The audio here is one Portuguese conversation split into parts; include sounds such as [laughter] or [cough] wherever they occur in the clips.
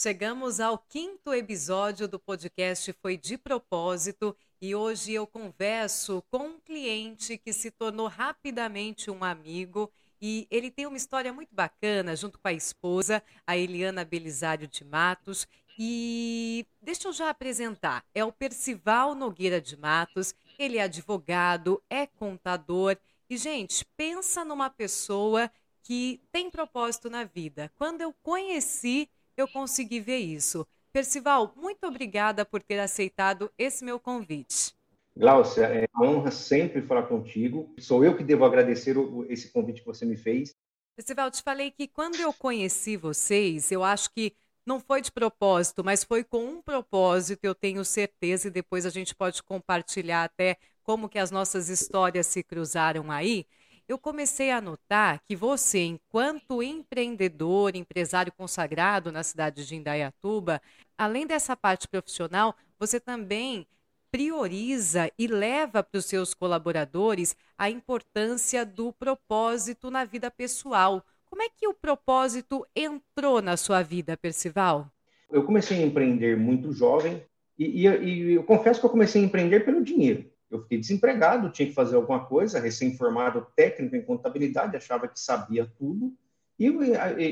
Chegamos ao quinto episódio do podcast Foi de Propósito e hoje eu converso com um cliente que se tornou rapidamente um amigo e ele tem uma história muito bacana junto com a esposa, a Eliana Belisário de Matos. E deixa eu já apresentar: é o Percival Nogueira de Matos, ele é advogado, é contador. E, gente, pensa numa pessoa que tem propósito na vida. Quando eu conheci eu consegui ver isso. Percival, muito obrigada por ter aceitado esse meu convite. Glaucia, é uma honra sempre falar contigo. Sou eu que devo agradecer esse convite que você me fez. Percival, te falei que quando eu conheci vocês, eu acho que não foi de propósito, mas foi com um propósito, eu tenho certeza, e depois a gente pode compartilhar até como que as nossas histórias se cruzaram aí eu comecei a notar que você, enquanto empreendedor, empresário consagrado na cidade de Indaiatuba, além dessa parte profissional, você também prioriza e leva para os seus colaboradores a importância do propósito na vida pessoal. Como é que o propósito entrou na sua vida, Percival? Eu comecei a empreender muito jovem e, e, e eu confesso que eu comecei a empreender pelo dinheiro. Eu fiquei desempregado, tinha que fazer alguma coisa, recém-formado técnico em contabilidade, achava que sabia tudo, e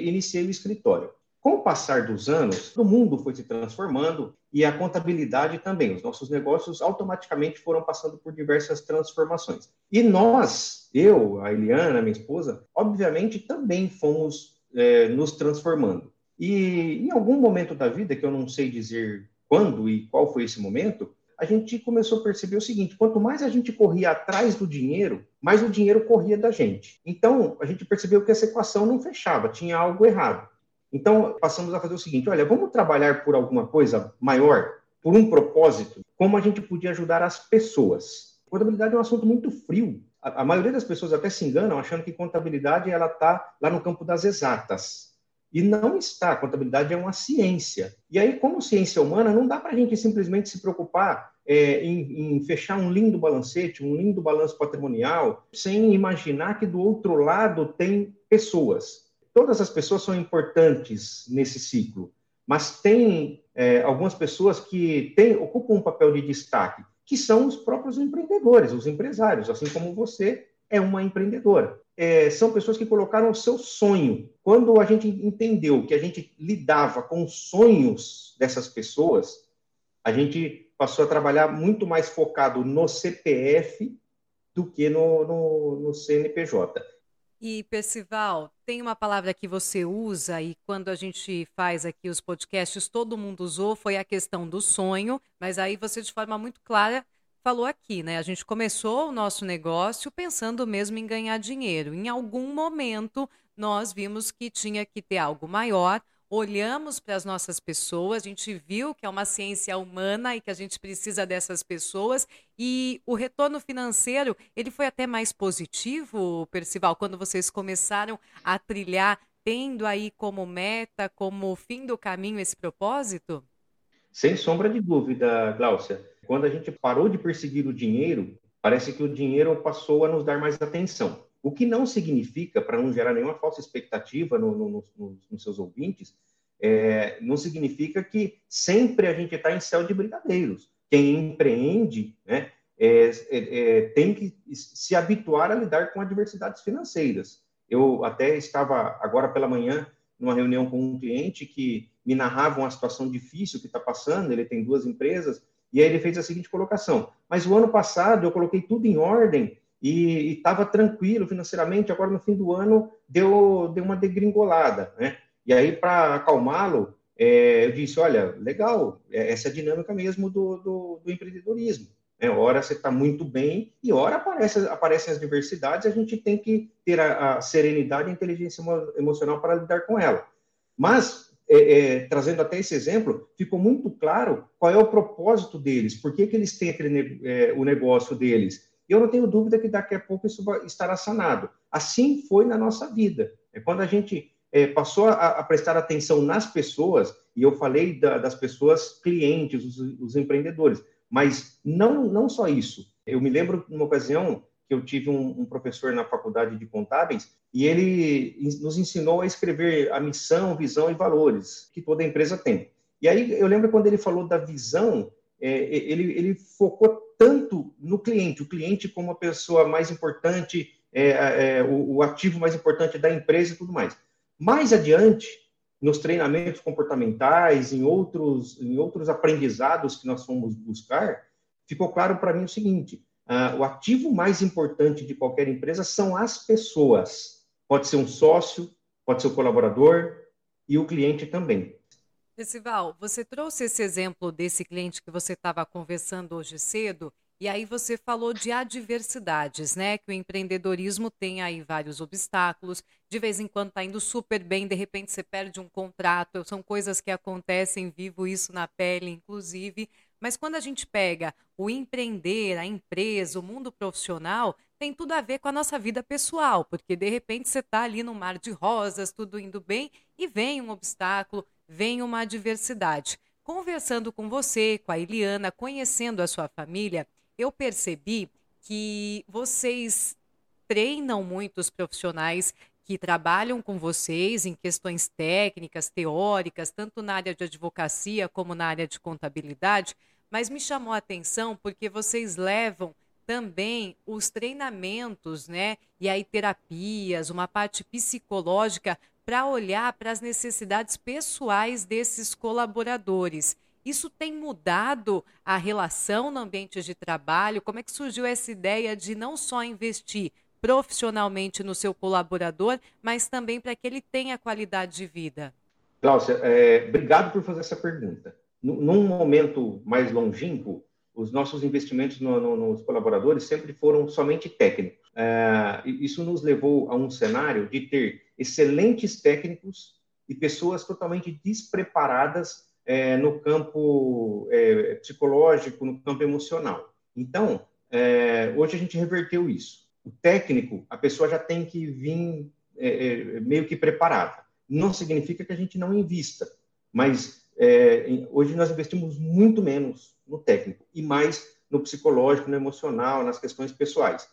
iniciei o escritório. Com o passar dos anos, o mundo foi se transformando e a contabilidade também. Os nossos negócios automaticamente foram passando por diversas transformações. E nós, eu, a Eliana, minha esposa, obviamente também fomos é, nos transformando. E em algum momento da vida, que eu não sei dizer quando e qual foi esse momento, a gente começou a perceber o seguinte: quanto mais a gente corria atrás do dinheiro, mais o dinheiro corria da gente. Então, a gente percebeu que essa equação não fechava, tinha algo errado. Então, passamos a fazer o seguinte: olha, vamos trabalhar por alguma coisa maior, por um propósito, como a gente podia ajudar as pessoas. Contabilidade é um assunto muito frio. A, a maioria das pessoas até se enganam achando que contabilidade ela está lá no campo das exatas. E não está. A contabilidade é uma ciência. E aí, como ciência humana, não dá para a gente simplesmente se preocupar é, em, em, fechar um lindo balancete, um lindo balanço patrimonial, sem imaginar que do outro lado tem pessoas. Todas as pessoas são importantes nesse ciclo, mas tem é, algumas pessoas que tem, ocupam um papel de destaque, que são os próprios empreendedores, os empresários, assim como você é uma empreendedora é, são pessoas que colocaram o seu sonho. Quando a gente entendeu que a gente lidava com os sonhos dessas pessoas, a gente passou a trabalhar muito mais focado no CPF do que no, no, no CNPJ. E, Percival, tem uma palavra que você usa e quando a gente faz aqui os podcasts, todo mundo usou, foi a questão do sonho, mas aí você, de forma muito clara, falou aqui, né? A gente começou o nosso negócio pensando mesmo em ganhar dinheiro. Em algum momento, nós vimos que tinha que ter algo maior. Olhamos para as nossas pessoas, a gente viu que é uma ciência humana e que a gente precisa dessas pessoas e o retorno financeiro, ele foi até mais positivo, Percival, quando vocês começaram a trilhar tendo aí como meta, como fim do caminho esse propósito? Sem sombra de dúvida, Gláucia. Quando a gente parou de perseguir o dinheiro, parece que o dinheiro passou a nos dar mais atenção. O que não significa, para não gerar nenhuma falsa expectativa no, no, no, nos seus ouvintes, é, não significa que sempre a gente está em céu de brigadeiros. Quem empreende né, é, é, é, tem que se habituar a lidar com adversidades financeiras. Eu até estava agora pela manhã numa reunião com um cliente que me narrava uma situação difícil que está passando. Ele tem duas empresas e aí ele fez a seguinte colocação: mas o ano passado eu coloquei tudo em ordem e estava tranquilo financeiramente, agora no fim do ano deu, deu uma degringolada, né? E aí, para acalmá-lo, é, eu disse: olha, legal, é, essa é a dinâmica mesmo do, do, do empreendedorismo. Né? Ora você está muito bem e ora aparece, aparecem as diversidades, a gente tem que ter a, a serenidade e a inteligência emocional para lidar com ela. Mas é, é, trazendo até esse exemplo, ficou muito claro qual é o propósito deles, por que, que eles têm aquele, é, o negócio deles. E eu não tenho dúvida que daqui a pouco isso vai, estará sanado. Assim foi na nossa vida. É quando a gente é, passou a, a, prestar atenção nas pessoas, e eu falei da, das pessoas clientes, os, os, empreendedores, mas não, não só isso. Eu me lembro, numa ocasião, que eu tive um, um, professor na faculdade de contábeis e ele nos ensinou a escrever a missão, visão e valores que toda empresa tem. E aí eu lembro quando ele falou da visão, é, ele, ele focou tanto no cliente, o cliente como a pessoa mais importante, é, é, o, o ativo mais importante da empresa e tudo mais. Mais adiante, nos treinamentos comportamentais, em outros, em outros aprendizados que nós fomos buscar, ficou claro para mim o seguinte: o ativo mais importante de qualquer empresa são as pessoas. Pode ser um sócio, pode ser o um colaborador e o cliente também. Percival, você trouxe esse exemplo desse cliente que você estava conversando hoje cedo, e aí você falou de adversidades, né? Que o empreendedorismo tem aí vários obstáculos, de vez em quando está indo super bem, de repente você perde um contrato, são coisas que acontecem, vivo isso na pele, inclusive. Mas quando a gente pega o empreender, a empresa, o mundo profissional, tem tudo a ver com a nossa vida pessoal, porque de repente você está ali no mar de rosas, tudo indo bem, e vem um obstáculo, vem uma adversidade. Conversando com você, com a Eliana, conhecendo a sua família, eu percebi que vocês treinam muitos profissionais que trabalham com vocês em questões técnicas, teóricas, tanto na área de advocacia como na área de contabilidade, mas me chamou a atenção porque vocês levam também os treinamentos, né? E aí terapias, uma parte psicológica para olhar para as necessidades pessoais desses colaboradores. Isso tem mudado a relação no ambiente de trabalho? Como é que surgiu essa ideia de não só investir profissionalmente no seu colaborador, mas também para que ele tenha qualidade de vida? Cláudia, é, obrigado por fazer essa pergunta. Num momento mais longínquo, os nossos investimentos no, no, nos colaboradores sempre foram somente técnicos. É, isso nos levou a um cenário de ter excelentes técnicos e pessoas totalmente despreparadas é, no campo é, psicológico, no campo emocional. Então, é, hoje a gente reverteu isso. O técnico, a pessoa já tem que vir é, é, meio que preparada. Não significa que a gente não invista, mas hoje nós investimos muito menos no técnico e mais no psicológico, no emocional, nas questões pessoais.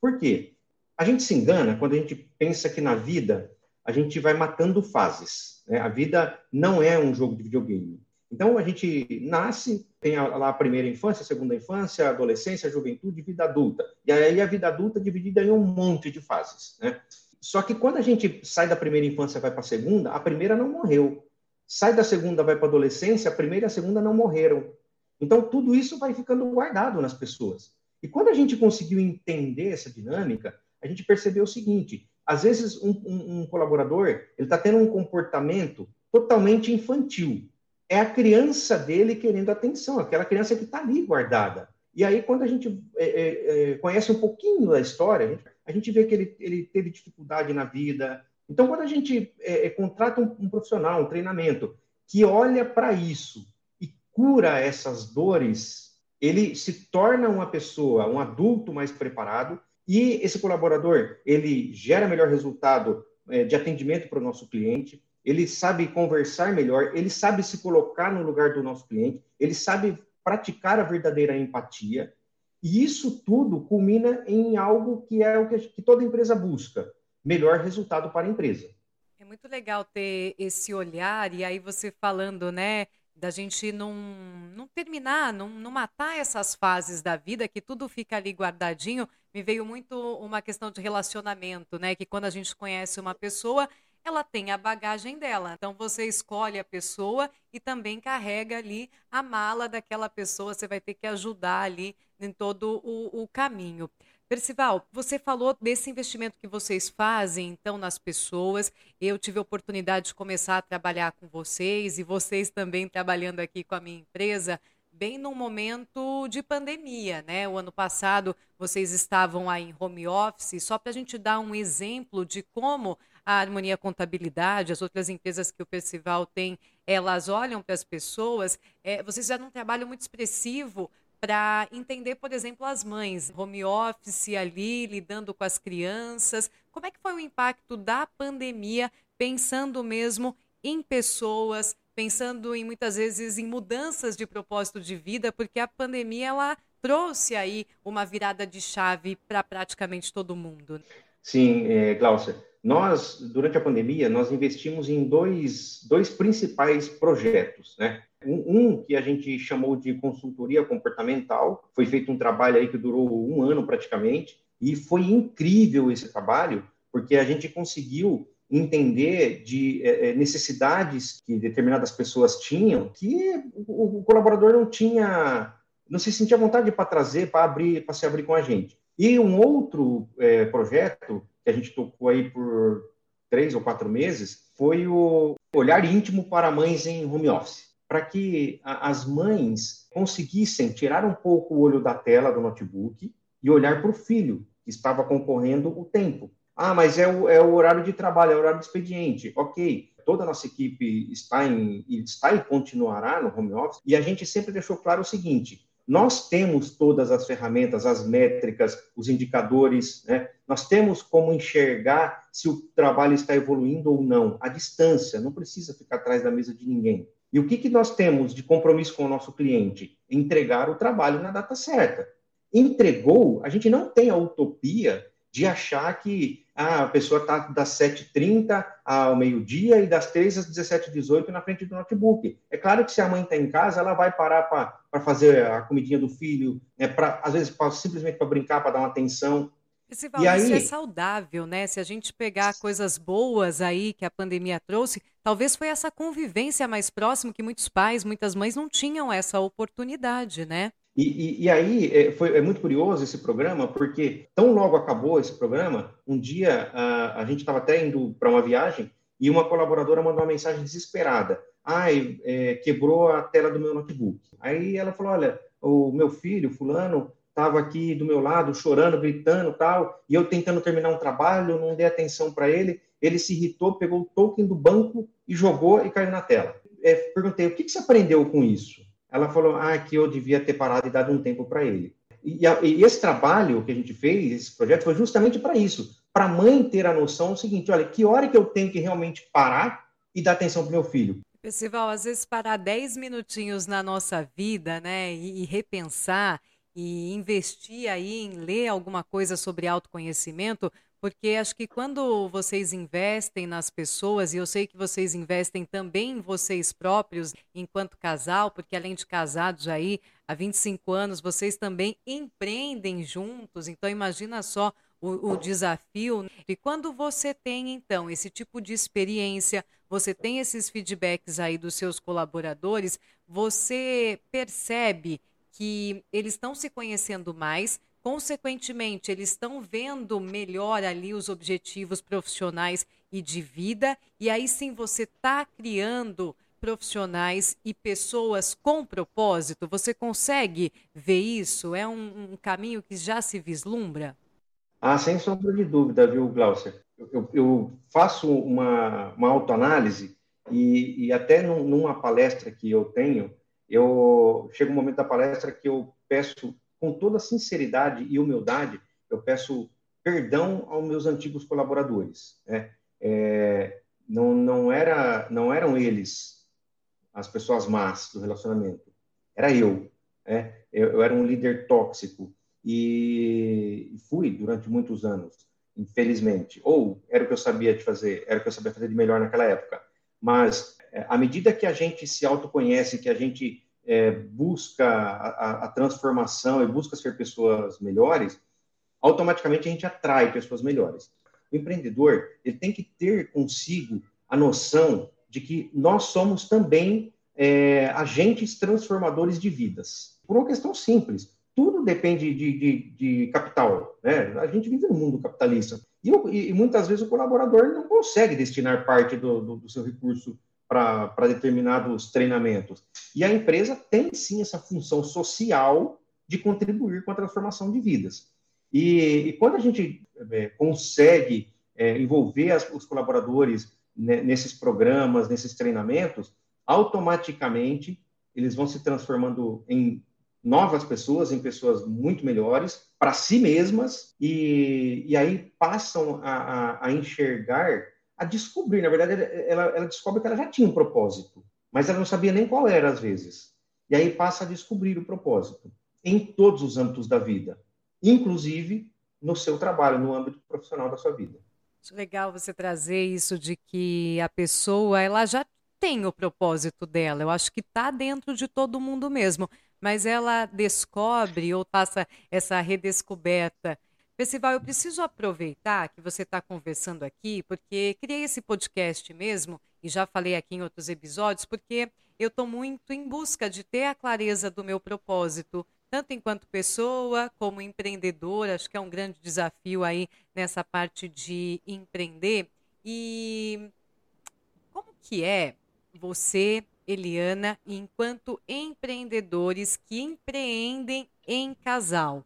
Por quê? A gente se engana quando a gente pensa que na vida a gente vai matando fases. Né? A vida não é um jogo de videogame. Então a gente nasce, tem lá a primeira infância, a segunda infância, a adolescência, a juventude, vida adulta. E aí a vida adulta é dividida em um monte de fases. Né? Só que quando a gente sai da primeira infância vai para a segunda, a primeira não morreu. Sai da segunda, vai para a adolescência, a primeira e a segunda não morreram. Então, tudo isso vai ficando guardado nas pessoas. E quando a gente conseguiu entender essa dinâmica, a gente percebeu o seguinte: às vezes um, um, um colaborador ele está tendo um comportamento totalmente infantil. É a criança dele querendo atenção, aquela criança que está ali guardada. E aí, quando a gente é, é, é, conhece um pouquinho da história, a gente, vê que ele, ele, teve dificuldade na vida. Então, quando a gente é, é, contrata um, um profissional, um treinamento, que olha para isso cura essas dores, ele se torna uma pessoa, um adulto mais preparado e esse colaborador, ele gera melhor resultado é, de atendimento para o nosso cliente, ele sabe conversar melhor, ele sabe se colocar no lugar do nosso cliente, ele sabe praticar a verdadeira empatia, e isso tudo culmina em algo que é o que, que toda empresa busca, melhor resultado para a empresa. É muito legal ter esse olhar, e aí você falando, né, da gente não, não terminar, não, não matar essas fases da vida, que tudo fica ali guardadinho. Me veio muito uma questão de relacionamento, né? Que quando a gente conhece uma pessoa, ela tem a bagagem dela. Então você escolhe a pessoa e também carrega ali a mala daquela pessoa. Você vai ter que ajudar ali em todo o, o caminho. Percival, você falou desse investimento que vocês fazem, então, nas pessoas. Eu tive a oportunidade de começar a trabalhar com vocês e vocês também trabalhando aqui com a minha empresa, bem num momento de pandemia, né? O ano passado vocês estavam aí em home office, só para a gente dar um exemplo de como a Harmonia Contabilidade, as outras empresas que o Percival tem, elas olham para as pessoas. É, vocês já um trabalho muito expressivo para entender, por exemplo, as mães, home office ali, lidando com as crianças. Como é que foi o impacto da pandemia, pensando mesmo em pessoas, pensando em muitas vezes em mudanças de propósito de vida, porque a pandemia ela trouxe aí uma virada de chave para praticamente todo mundo. Sim, é, Glaucia. Nós, durante a pandemia, nós investimos em dois, dois principais projetos, né? Um, que a gente chamou de consultoria comportamental, foi feito um trabalho aí que durou um ano praticamente, e foi incrível esse trabalho, porque a gente conseguiu entender de é, é necessidades que determinadas pessoas tinham, que o, o colaborador não tinha, não se sentia vontade para trazer, para abrir, para se abrir com a gente. E um outro é, projeto que a gente tocou aí por três ou quatro meses foi o olhar íntimo para mães em home office, para que a, as mães conseguissem tirar um pouco o olho da tela do notebook e olhar para o filho que estava concorrendo o tempo. Ah, mas é o, é o horário de trabalho, é o horário de expediente. Ok, toda a nossa equipe está, em, está e continuará no home office, e a gente sempre deixou claro o seguinte: nós temos todas as ferramentas, as métricas, os indicadores, né? Nós temos como enxergar se o trabalho está evoluindo ou não, à distância, não precisa ficar atrás da mesa de ninguém. E o que, que nós temos de compromisso com o nosso cliente? Entregar o trabalho na data certa. Entregou, a gente não tem a utopia de achar que ah, a pessoa está das 7h30 ao meio-dia e das 3 às 17h18 na frente do notebook. É claro que se a mãe está em casa, ela vai parar para fazer a comidinha do filho, né, pra, às vezes pra, simplesmente para brincar, para dar uma atenção. Val, e aí... isso é saudável, né? Se a gente pegar coisas boas aí que a pandemia trouxe, talvez foi essa convivência mais próxima que muitos pais, muitas mães não tinham essa oportunidade, né? E, e, e, aí é, foi, é muito curioso esse programa, porque tão logo acabou esse programa, um dia a, a gente estava até indo para uma viagem e uma colaboradora mandou uma mensagem desesperada. Ai, é, quebrou a tela do meu notebook. Aí ela falou, olha, o meu filho, fulano, estava aqui do meu lado, chorando, gritando tal, e eu tentando terminar um trabalho, não dei atenção para ele, ele se irritou, pegou o token do banco e jogou e caiu na tela. É, perguntei, o que, que você aprendeu com isso? Ela falou ah, que eu devia ter parado e dado um tempo para ele. E, e, esse trabalho que a gente fez, esse projeto, foi justamente para isso, para a mãe ter a noção do seguinte, olha, que hora que eu tenho que realmente parar e dar atenção para meu filho. Percival, às vezes parar 10 minutinhos na nossa vida, né, e, e repensar e investir aí em ler alguma coisa sobre autoconhecimento, porque acho que quando vocês investem nas pessoas, e eu sei que vocês investem também em vocês próprios enquanto casal, porque além de casados aí há 25 anos, vocês também empreendem juntos, então imagina só o, o, desafio. E quando você tem, então, esse tipo de experiência, você tem esses feedbacks aí dos seus colaboradores, você percebe que eles estão se conhecendo mais, Consequentemente, eles estão vendo melhor ali os objetivos profissionais e de vida, e aí sim você está criando profissionais e pessoas com propósito. Você consegue ver isso? É um, um caminho que já se vislumbra? Ah, sem sombra de dúvida, viu, Glaucia? Eu, eu faço uma, uma autoanálise e, e até num, numa palestra que eu tenho, eu chega um momento da palestra que eu peço com toda sinceridade e humildade, eu peço perdão aos meus antigos colaboradores. Né? É, não, não, era, não eram eles as pessoas más do relacionamento, era eu. Né? Eu, eu era um líder tóxico e fui durante muitos anos, infelizmente. Ou era o que eu sabia de fazer, era o que eu sabia fazer de melhor naquela época. Mas é, à medida que a gente se autoconhece, que a gente é, busca a, a, transformação e busca ser pessoas melhores, automaticamente a gente atrai pessoas melhores. O empreendedor ele tem que ter consigo a noção de que nós somos também é, agentes transformadores de vidas. Por uma questão simples, tudo depende de, de, de capital. Né? A gente vive no mundo capitalista. E, e, muitas vezes o colaborador não consegue destinar parte do, do, do seu recurso para determinados treinamentos. E a empresa tem sim essa função social de contribuir com a transformação de vidas. E, e quando a gente é, consegue é, envolver as, os colaboradores né, nesses programas, nesses treinamentos, automaticamente eles vão se transformando em novas pessoas, em pessoas muito melhores para si mesmas, e, e aí passam a, a, a enxergar a descobrir. Na verdade, ela, ela descobre que ela já tinha um propósito, mas ela não sabia nem qual era às vezes. E aí passa a descobrir o propósito. em todos os âmbitos da vida, inclusive no seu trabalho, no âmbito profissional da sua vida. Legal você trazer isso de que a pessoa ela já tem o propósito dela. Eu acho que está dentro de todo mundo mesmo, mas ela descobre ou passa essa redescoberta. Percival, eu preciso aproveitar que você está conversando aqui, porque criei esse podcast mesmo, e já falei aqui em outros episódios, porque eu estou muito em busca de ter a clareza do meu propósito, tanto enquanto pessoa como empreendedora, acho que é um grande desafio aí nessa parte de empreender. E como que é você, Eliana, enquanto empreendedores que empreendem em casal?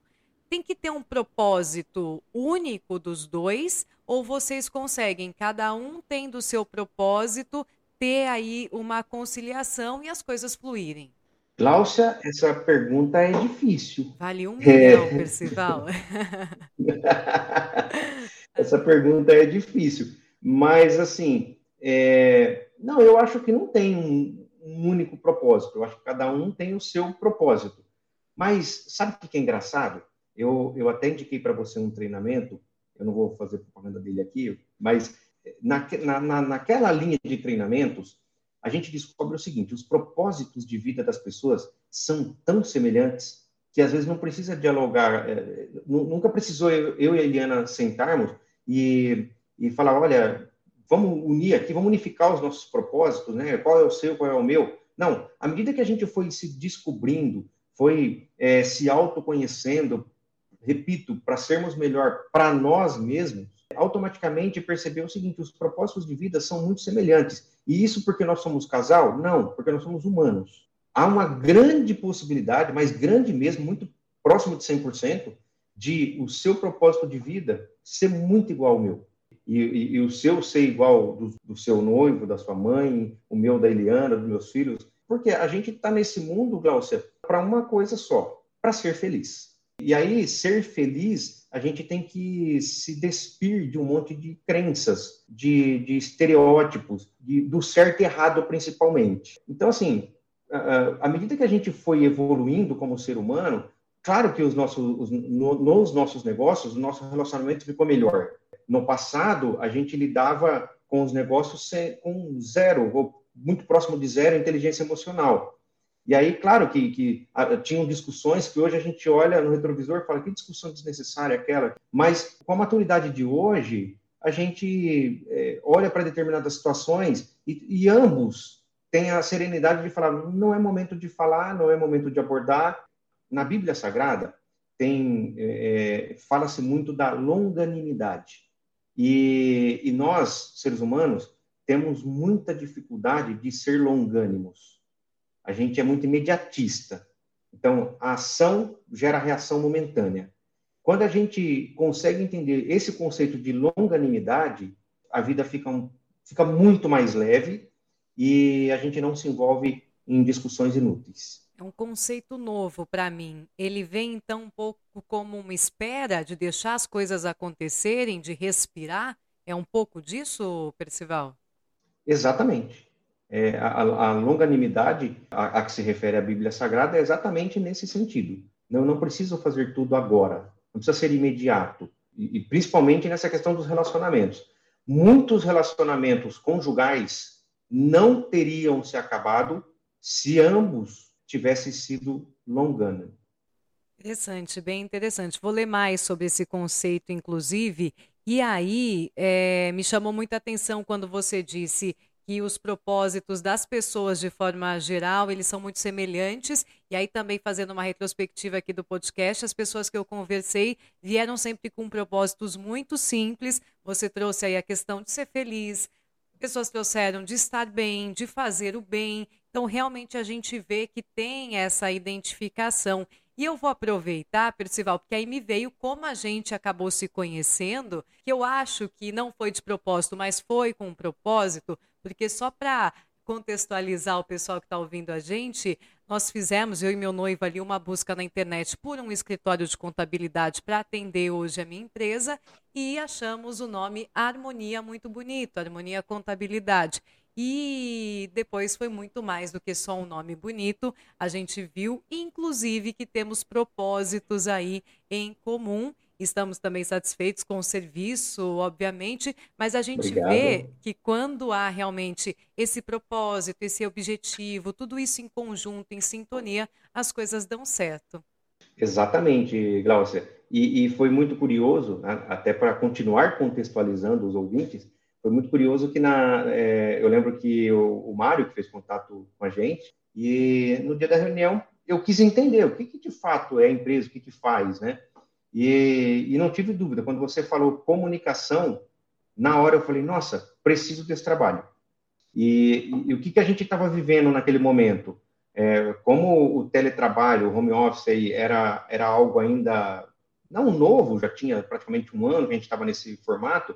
Tem que ter um propósito único dos dois ou vocês conseguem, cada um tendo o seu propósito, ter aí uma conciliação e as coisas fluírem? Cláudia, essa pergunta é difícil. Vale um milhão, é... [laughs] Percival. [laughs] essa pergunta é difícil. Mas, assim, é... não, eu acho que não tem um, um, único propósito. Eu acho que cada um tem o seu propósito. Mas, sabe o que é engraçado? Eu, eu até indiquei para você um treinamento, eu não vou fazer propaganda dele aqui, mas na, na, naquela linha de treinamentos, a gente descobre o seguinte: os propósitos de vida das pessoas são tão semelhantes que às vezes não precisa dialogar, é, nunca precisou eu, eu, e a Eliana sentarmos e, e falar, olha, vamos unir aqui, vamos unificar os nossos propósitos, né? Qual é o seu, qual é o meu? Não, à medida que a gente foi se descobrindo, foi é, se autoconhecendo, repito, para sermos melhor para nós mesmos, automaticamente percebeu o seguinte: os propósitos de vida são muito semelhantes. E isso porque nós somos casal? Não, porque nós somos humanos. Há uma grande possibilidade, mas grande mesmo, muito próximo de 100%, de o seu propósito de vida ser muito igual ao meu. E, e, e o seu ser igual do, do, seu noivo, da sua mãe, o meu da Eliana, dos meus filhos. Porque a gente está nesse mundo, Glaucia, para uma coisa só: para ser feliz. E aí, ser feliz, a gente tem que se despir de um monte de crenças, de, de estereótipos, de, do certo e errado, principalmente. Então, assim, à medida que a gente foi evoluindo como ser humano, claro que os nossos, os, no, nos nossos negócios, o nosso relacionamento ficou melhor. No passado, a gente lidava com os negócios com zero, ou muito próximo de zero, inteligência emocional. E aí, claro que, que a, tinham discussões que hoje a gente olha no retrovisor e fala que discussão desnecessária aquela. Mas com a maturidade de hoje, a gente é, olha para determinadas situações e, e, ambos têm a serenidade de falar: não é momento de falar, não é momento de abordar. Na Bíblia Sagrada é, é fala-se muito da longanimidade e, e nós seres humanos temos muita dificuldade de ser longânimos a gente é muito imediatista. Então, a ação gera reação momentânea. Quando a gente consegue entender esse conceito de longanimidade, a vida fica, fica muito mais leve e a gente não se envolve em discussões inúteis. É um conceito novo para mim. Ele vem então um pouco como uma espera de deixar as coisas acontecerem, de respirar. É um pouco disso, Percival? Exatamente é, a, a, longanimidade a, a, que se refere a Bíblia Sagrada é exatamente nesse sentido. Não, não preciso fazer tudo agora, não precisa ser imediato, e, e principalmente nessa questão dos relacionamentos. Muitos relacionamentos conjugais não teriam se acabado se ambos tivessem sido longânimos. Interessante, bem interessante. Vou ler mais sobre esse conceito, inclusive. E aí, é, me chamou muita atenção quando você disse que os propósitos das pessoas de forma geral, eles são muito semelhantes. E aí também fazendo uma retrospectiva aqui do podcast, as pessoas que eu conversei vieram sempre com propósitos muito simples. Você trouxe aí a questão de ser feliz, pessoas trouxeram de estar bem, de fazer o bem. Então realmente a gente vê que tem essa identificação. E eu vou aproveitar, Percival, porque aí me veio como a gente acabou se conhecendo, que eu acho que não foi de propósito, mas foi com um propósito, porque só para contextualizar o pessoal que está ouvindo a gente, nós fizemos, eu e meu noivo ali, uma busca na internet por um escritório de contabilidade para atender hoje a minha empresa e achamos o nome Harmonia muito bonito, Harmonia Contabilidade. E depois foi muito mais do que só um nome bonito. A gente viu, inclusive, que temos propósitos aí em comum. Estamos também satisfeitos com o serviço, obviamente, mas a gente Obrigado. vê que quando há realmente esse propósito, esse objetivo, tudo isso em conjunto, em sintonia, as coisas dão certo. Exatamente, Glaucia. E, e foi muito curioso, né, até para continuar contextualizando os ouvintes, foi muito curioso que na, é, eu lembro que o, o Mário que fez contato com a gente e no dia da reunião eu quis entender o que, que de fato é a empresa, o que, que faz, né? E, e não tive dúvida, quando você falou comunicação, na hora eu falei, nossa, preciso desse trabalho. E, e, e o que, que a gente estava vivendo naquele momento? É, como o teletrabalho, o home office aí era, era algo ainda não novo, já tinha praticamente um ano que a gente estava nesse formato,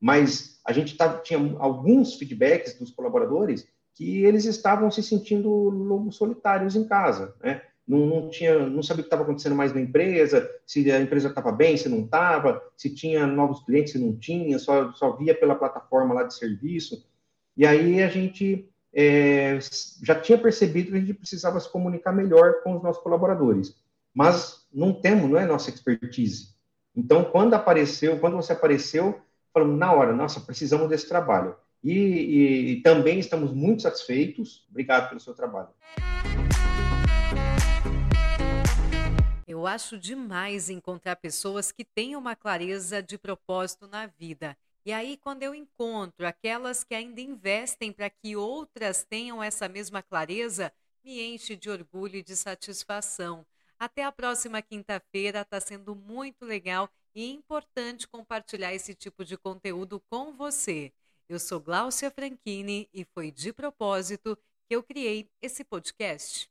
mas a gente tinha alguns feedbacks dos colaboradores que eles estavam se sentindo lobos solitários em casa, né? Não, não tinha, não sabia o que estava acontecendo mais na empresa, se a empresa estava bem, se não estava, se tinha novos clientes, se não tinha, só, só via pela plataforma lá de serviço. E aí a gente é, já tinha percebido que a gente precisava se comunicar melhor com os nossos colaboradores, mas não temos, não é nossa expertise. Então, quando apareceu, quando você apareceu, falamos na hora, nossa, precisamos desse trabalho. E, e, e também estamos muito satisfeitos. Obrigado pelo seu trabalho. Eu acho demais encontrar pessoas que têm uma clareza de propósito na vida. E aí, quando eu encontro aquelas que ainda investem para que outras tenham essa mesma clareza, me enche de orgulho e de satisfação. Até a próxima quinta-feira, está sendo muito legal e importante compartilhar esse tipo de conteúdo com você. Eu sou Gláucia Franchini e foi de propósito que eu criei esse podcast.